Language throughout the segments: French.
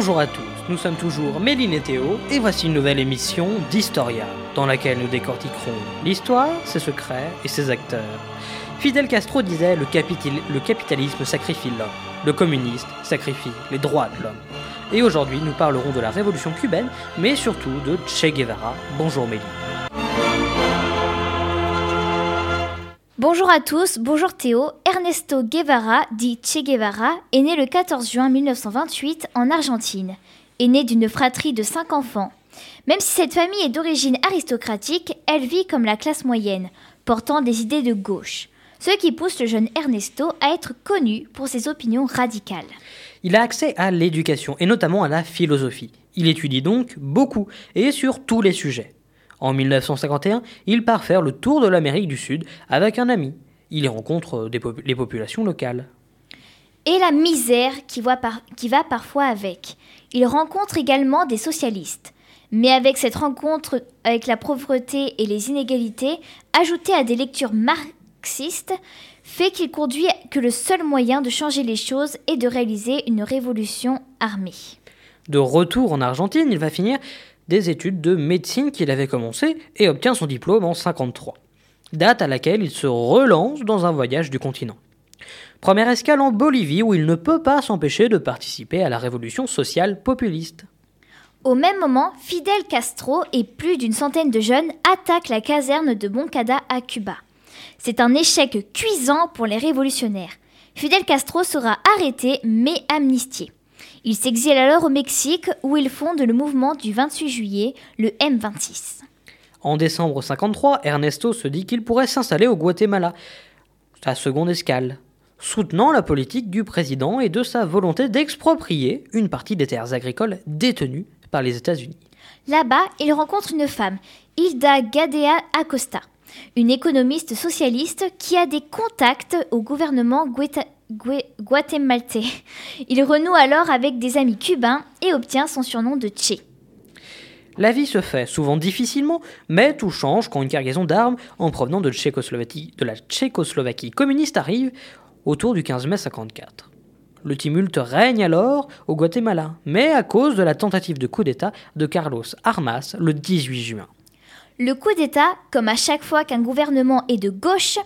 Bonjour à tous, nous sommes toujours Méline et Théo, et voici une nouvelle émission d'Historia, dans laquelle nous décortiquerons l'histoire, ses secrets et ses acteurs. Fidel Castro disait le, capitalisme sacrifie l'homme, le communiste sacrifie les droits de l'homme. Et aujourd'hui, nous parlerons de la révolution cubaine, mais surtout de Che Guevara. Bonjour Méline. Bonjour à tous, bonjour Théo. Ernesto Guevara, dit Che Guevara, est né le 14 juin 1928 en Argentine. Est né d'une fratrie de cinq enfants. Même si cette famille est d'origine aristocratique, elle vit comme la classe moyenne, portant des idées de gauche. Ce qui pousse le jeune Ernesto à être connu pour ses opinions radicales. Il a accès à l'éducation et notamment à la philosophie. Il étudie donc beaucoup et sur tous les sujets. En 1951, il part faire le tour de l'Amérique du Sud avec un ami. Il y rencontre les populations locales. Et la misère qui, qui va parfois avec. Il rencontre également des socialistes. Mais avec cette rencontre avec la pauvreté et les inégalités, ajoutées à des lectures marxistes, fait qu'il conduit que le seul moyen de changer les choses est de réaliser une révolution armée. De retour en Argentine, il va finir des études de médecine qu'il avait commencé et obtient son diplôme en 53, date à laquelle il se relance dans un voyage du continent. Première escale en Bolivie où il ne peut pas s'empêcher de participer à la révolution sociale populiste. Au même moment, Fidel Castro et plus d'une centaine de jeunes attaquent la caserne de Moncada à Cuba. C'est un échec cuisant pour les révolutionnaires. Fidel Castro sera arrêté mais amnistié. Il s'exile alors au Mexique où il fonde le mouvement du 28 juillet, le M26. En décembre 53, Ernesto se dit qu'il pourrait s'installer au Guatemala, sa seconde escale, soutenant la politique du président et de sa volonté d'exproprier une partie des terres agricoles détenues par les États-Unis. Là-bas, il rencontre une femme, Hilda Gadea Acosta, une économiste socialiste qui a des contacts au gouvernement guatémaltais guatémaltais. Il renoue alors avec des amis cubains et obtient son surnom de Che. La vie se fait, souvent difficilement, mais tout change quand une cargaison d'armes en provenant de, de la Tchécoslovaquie communiste arrive autour du 15 mai 54. Le tumulte règne alors au Guatemala, mais à cause de la tentative de coup d'État de Carlos Armas le 18 juin. Le coup d'État, comme à chaque fois qu'un gouvernement est de gauche,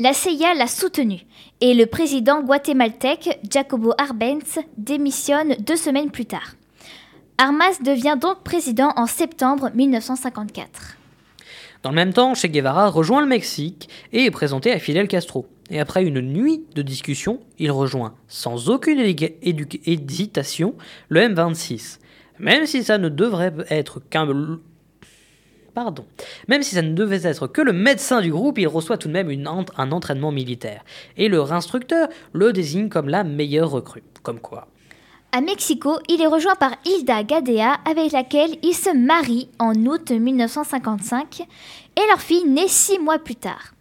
la CIA l'a soutenu et le président guatémaltèque Jacobo Arbenz démissionne deux semaines plus tard. Armas devient donc président en septembre 1954. Dans le même temps, Che Guevara rejoint le Mexique et est présenté à Fidel Castro. Et après une nuit de discussion, il rejoint sans aucune hésitation le M26. Même si ça ne devrait être qu'un Même si ça ne devait être que le médecin du groupe, il reçoit tout de même un entraînement militaire. Et leur instructeur le désigne comme la meilleure recrue. Comme quoi. À Mexico, il est rejoint par Hilda Gadea, avec laquelle il se marie en août 1955, et leur fille naît six mois plus tard.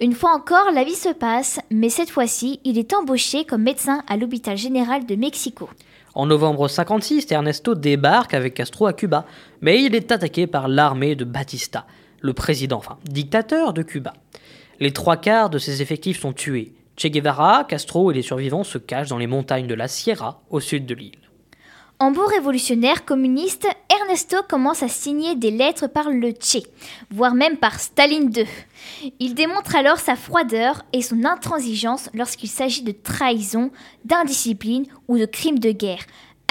Une fois encore, la vie se passe, mais cette fois-ci, il est embauché comme médecin à l'hôpital général de Mexico. En novembre 56, Ernesto débarque avec Castro à Cuba, mais il est attaqué par l'armée de Batista, le président, enfin dictateur de Cuba. Les trois quarts de ses effectifs sont tués. Che Guevara, Castro et les survivants se cachent dans les montagnes de la Sierra, au sud de l'île. En beau révolutionnaire communiste, Ernesto commence à signer des lettres par le Che, voire même par Staline II. Il démontre alors sa froideur et son intransigeance lorsqu'il s'agit de trahison, d'indiscipline ou de crimes de guerre,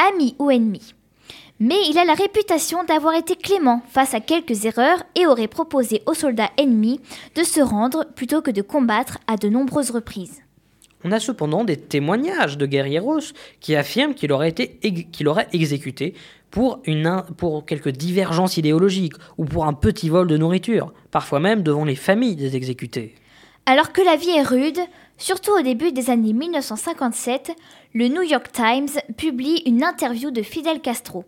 amis ou ennemis. Mais il a la réputation d'avoir été clément face à quelques erreurs et aurait proposé aux soldats ennemis de se rendre plutôt que de combattre à de nombreuses reprises. On a cependant des témoignages de guerrieros qui affirment qu'il aurait été exécuté pour, une, pour quelques divergences idéologiques ou pour un petit vol de nourriture, parfois même devant les familles des exécutés. Alors que la vie est rude, surtout au début des années 1957, le New York Times publie une interview de Fidel Castro.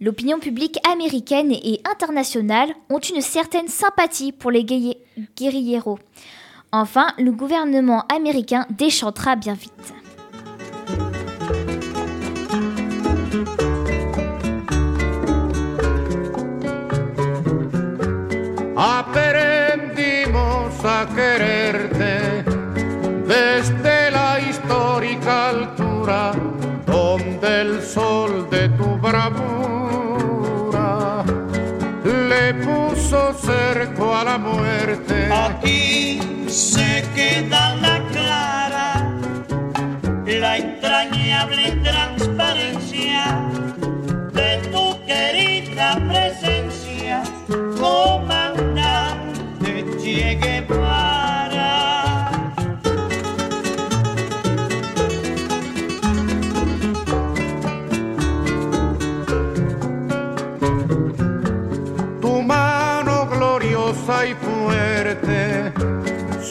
L'opinion publique américaine et internationale ont une certaine sympathie pour les guerrieros. Enfin, le gouvernement américain déchantera bien vite. Aprendimos a quererte desde la histórica altura donde el sol de tu bravura le puso cerco a la muerte Se queda la clara, la entrañable transparencia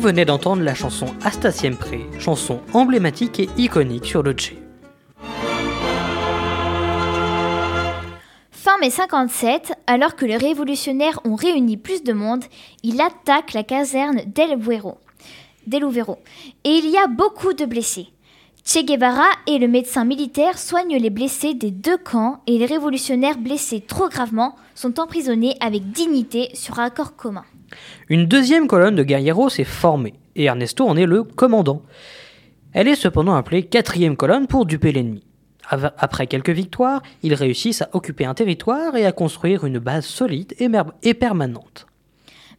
Vous venez d'entendre la chanson Hasta Siempre, chanson emblématique et iconique sur le Che. Fin mai 57, alors que les révolutionnaires ont réuni plus de monde, il attaque la caserne d'El Vuero- d'El Uvero. Et il y a beaucoup de blessés. Che Guevara et le médecin militaire soignent les blessés des deux camps et les révolutionnaires blessés trop gravement sont emprisonnés avec dignité sur accord commun. Une deuxième colonne de guerrieros s'est formée, et Ernesto en est le commandant. Elle est cependant appelée quatrième colonne pour duper l'ennemi. Après quelques victoires, ils réussissent à occuper un territoire et à construire une base solide et, permanente.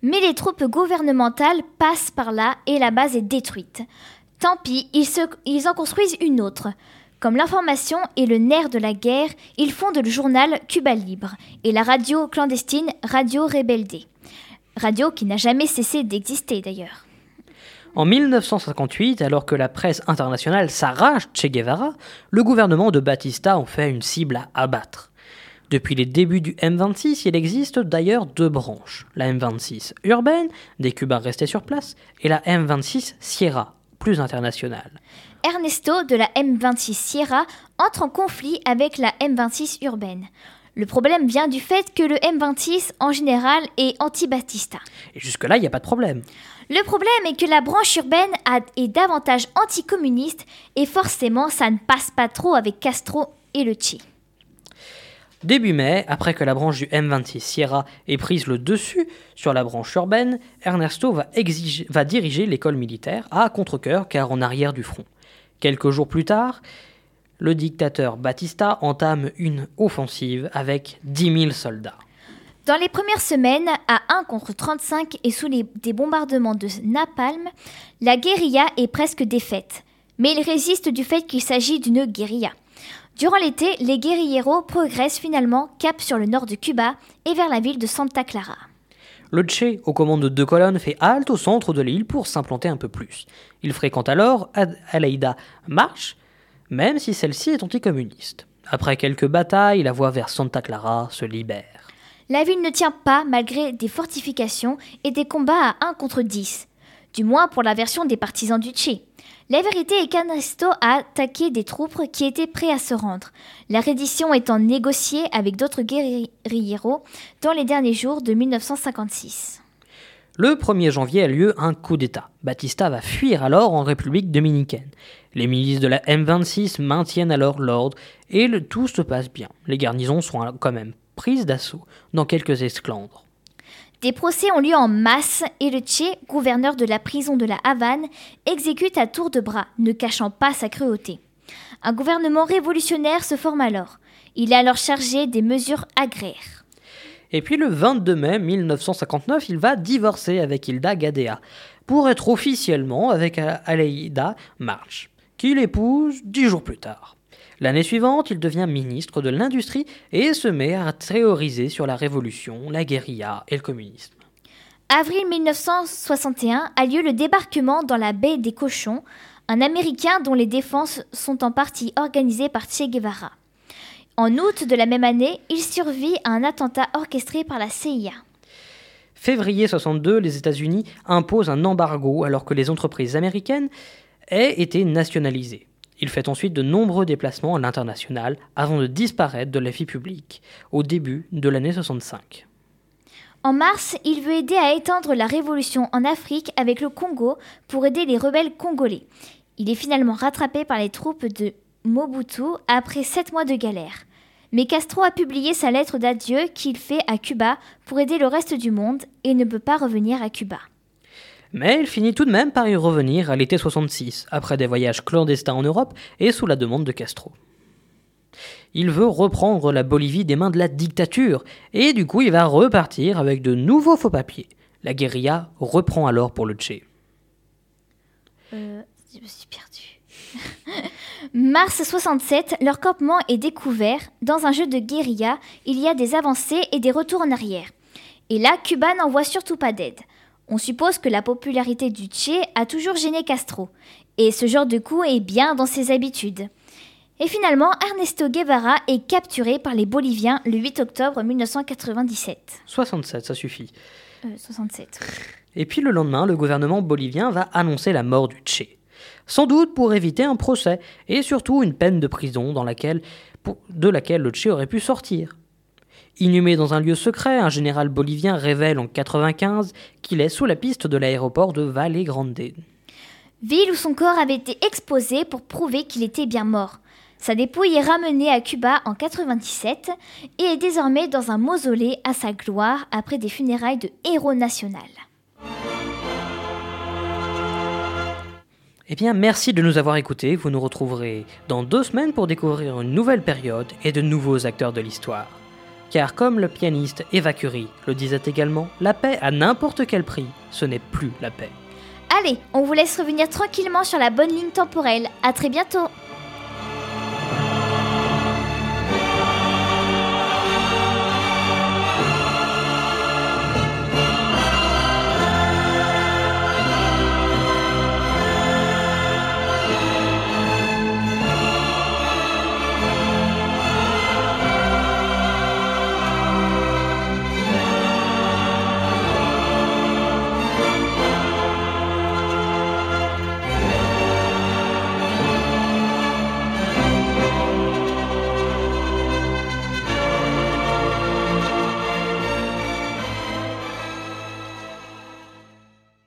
Mais les troupes gouvernementales passent par là et la base est détruite. Tant pis, ils, ils en construisent une autre. Comme l'information est le nerf de la guerre, ils fondent le journal Cuba Libre et la radio clandestine Radio Rebelde. Radio qui n'a jamais cessé d'exister d'ailleurs. En 1958, alors que la presse internationale s'arrache Che Guevara, le gouvernement de Batista en fait une cible à abattre. Depuis les débuts du M26, il existe d'ailleurs deux branches, la M26 urbaine, des Cubains restés sur place, et la M26 Sierra, plus internationale. Ernesto de la M26 Sierra entre en conflit avec la M26 urbaine. Le problème vient du fait que le M26 en général est anti-Batista. Et jusque-là, il n'y a pas de problème. Le problème est que la branche urbaine a- est davantage anticommuniste et forcément ça ne passe pas trop avec Castro et le Che. Début mai, après que la branche du M26 Sierra ait prise le dessus sur la branche urbaine, Ernesto va, exiger- va diriger l'école militaire à contre-coeur car en arrière du front. Quelques jours plus tard, le dictateur Batista entame une offensive avec 10 000 soldats. Dans les premières semaines, à 1 contre 35 et sous les, des bombardements de napalm, la guérilla est presque défaite. Mais il résiste du fait qu'il s'agit d'une guérilla. Durant l'été, les guérilleros progressent finalement cap sur le nord de Cuba et vers la ville de Santa Clara. Le Che, aux commandes de deux colonnes, fait halte au centre de l'île pour s'implanter un peu plus. Il fréquente alors Ad- Aleida March, même si celle-ci est anticommuniste. Après quelques batailles, la voie vers Santa Clara se libère. La ville ne tient pas malgré des fortifications et des combats à 1 contre 10. Du moins pour la version des partisans du Che. La vérité est qu'Ernesto a attaqué des troupes qui étaient prêts à se rendre, la reddition étant négociée avec d'autres guérilleros dans les derniers jours de 1956. Le 1er janvier a lieu un coup d'État. Batista va fuir alors en République dominicaine. Les milices de la M26 maintiennent alors l'ordre et tout se passe bien. Les garnisons sont quand même prises d'assaut dans quelques esclandres. Des procès ont lieu en masse et le Che, gouverneur de la prison de la Havane, exécute à tour de bras, ne cachant pas sa cruauté. Un gouvernement révolutionnaire se forme alors. Il est alors chargé des mesures agraires. Et puis le 22 mai 1959, il va divorcer avec Hilda Gadea pour être officiellement avec Aleida March, qu'il épouse dix jours plus tard. L'année suivante, il devient ministre de l'Industrie et se met à théoriser sur la révolution, la guérilla et le communisme. Avril 1961 a lieu le débarquement dans la baie des Cochons, un Américain dont les défenses sont en partie organisées par Che Guevara. En août de la même année, il survit à un attentat orchestré par la CIA. Février 62, les États-Unis imposent un embargo alors que les entreprises américaines aient été nationalisées. Il fait ensuite de nombreux déplacements à l'international avant de disparaître de la vie publique au début de l'année 65. En mars, il veut aider à étendre la révolution en Afrique avec le Congo pour aider les rebelles congolais. Il est finalement rattrapé par les troupes de Mobutu après sept mois de galère. Mais Castro a publié sa lettre d'adieu qu'il fait à Cuba pour aider le reste du monde et ne peut pas revenir à Cuba. Mais il finit tout de même par y revenir à l'été 66, après des voyages clandestins en Europe et sous la demande de Castro il veut reprendre la Bolivie des mains de la dictature, et du coup il va repartir avec de nouveaux faux papiers. La guérilla reprend alors pour le Tché. Euh, je me suis perdue. Mars 67, leur campement est découvert. Dans un jeu de guérilla, il y a des avancées et des retours en arrière. Et là, Cuba n'envoie surtout pas d'aide. On suppose que la popularité du Tché a toujours gêné Castro. Et ce genre de coup est bien dans ses habitudes. Et finalement, Ernesto Guevara est capturé par les Boliviens le 8 octobre 1997. 67, ça suffit. 67. Euh, Et puis le lendemain, le gouvernement bolivien va annoncer la mort du Che. Sans doute pour éviter un procès et surtout une peine de prison dans laquelle, de laquelle le Che aurait pu sortir. Inhumé dans un lieu secret, un général bolivien révèle en 95 qu'il est sous la piste de l'aéroport de Valle Grande. Ville où son corps avait été exposé pour prouver qu'il était bien mort. Sa dépouille est ramenée à Cuba en 97 et est désormais dans un mausolée à sa gloire après des funérailles de héros national. Eh bien, merci de nous avoir écoutés. Vous nous retrouverez dans deux semaines pour découvrir une nouvelle période et de nouveaux acteurs de l'histoire. Car comme le pianiste Eva Curie le disait également, la paix à n'importe quel prix, ce n'est plus la paix. Allez, on vous laisse revenir tranquillement sur la bonne ligne temporelle. À très bientôt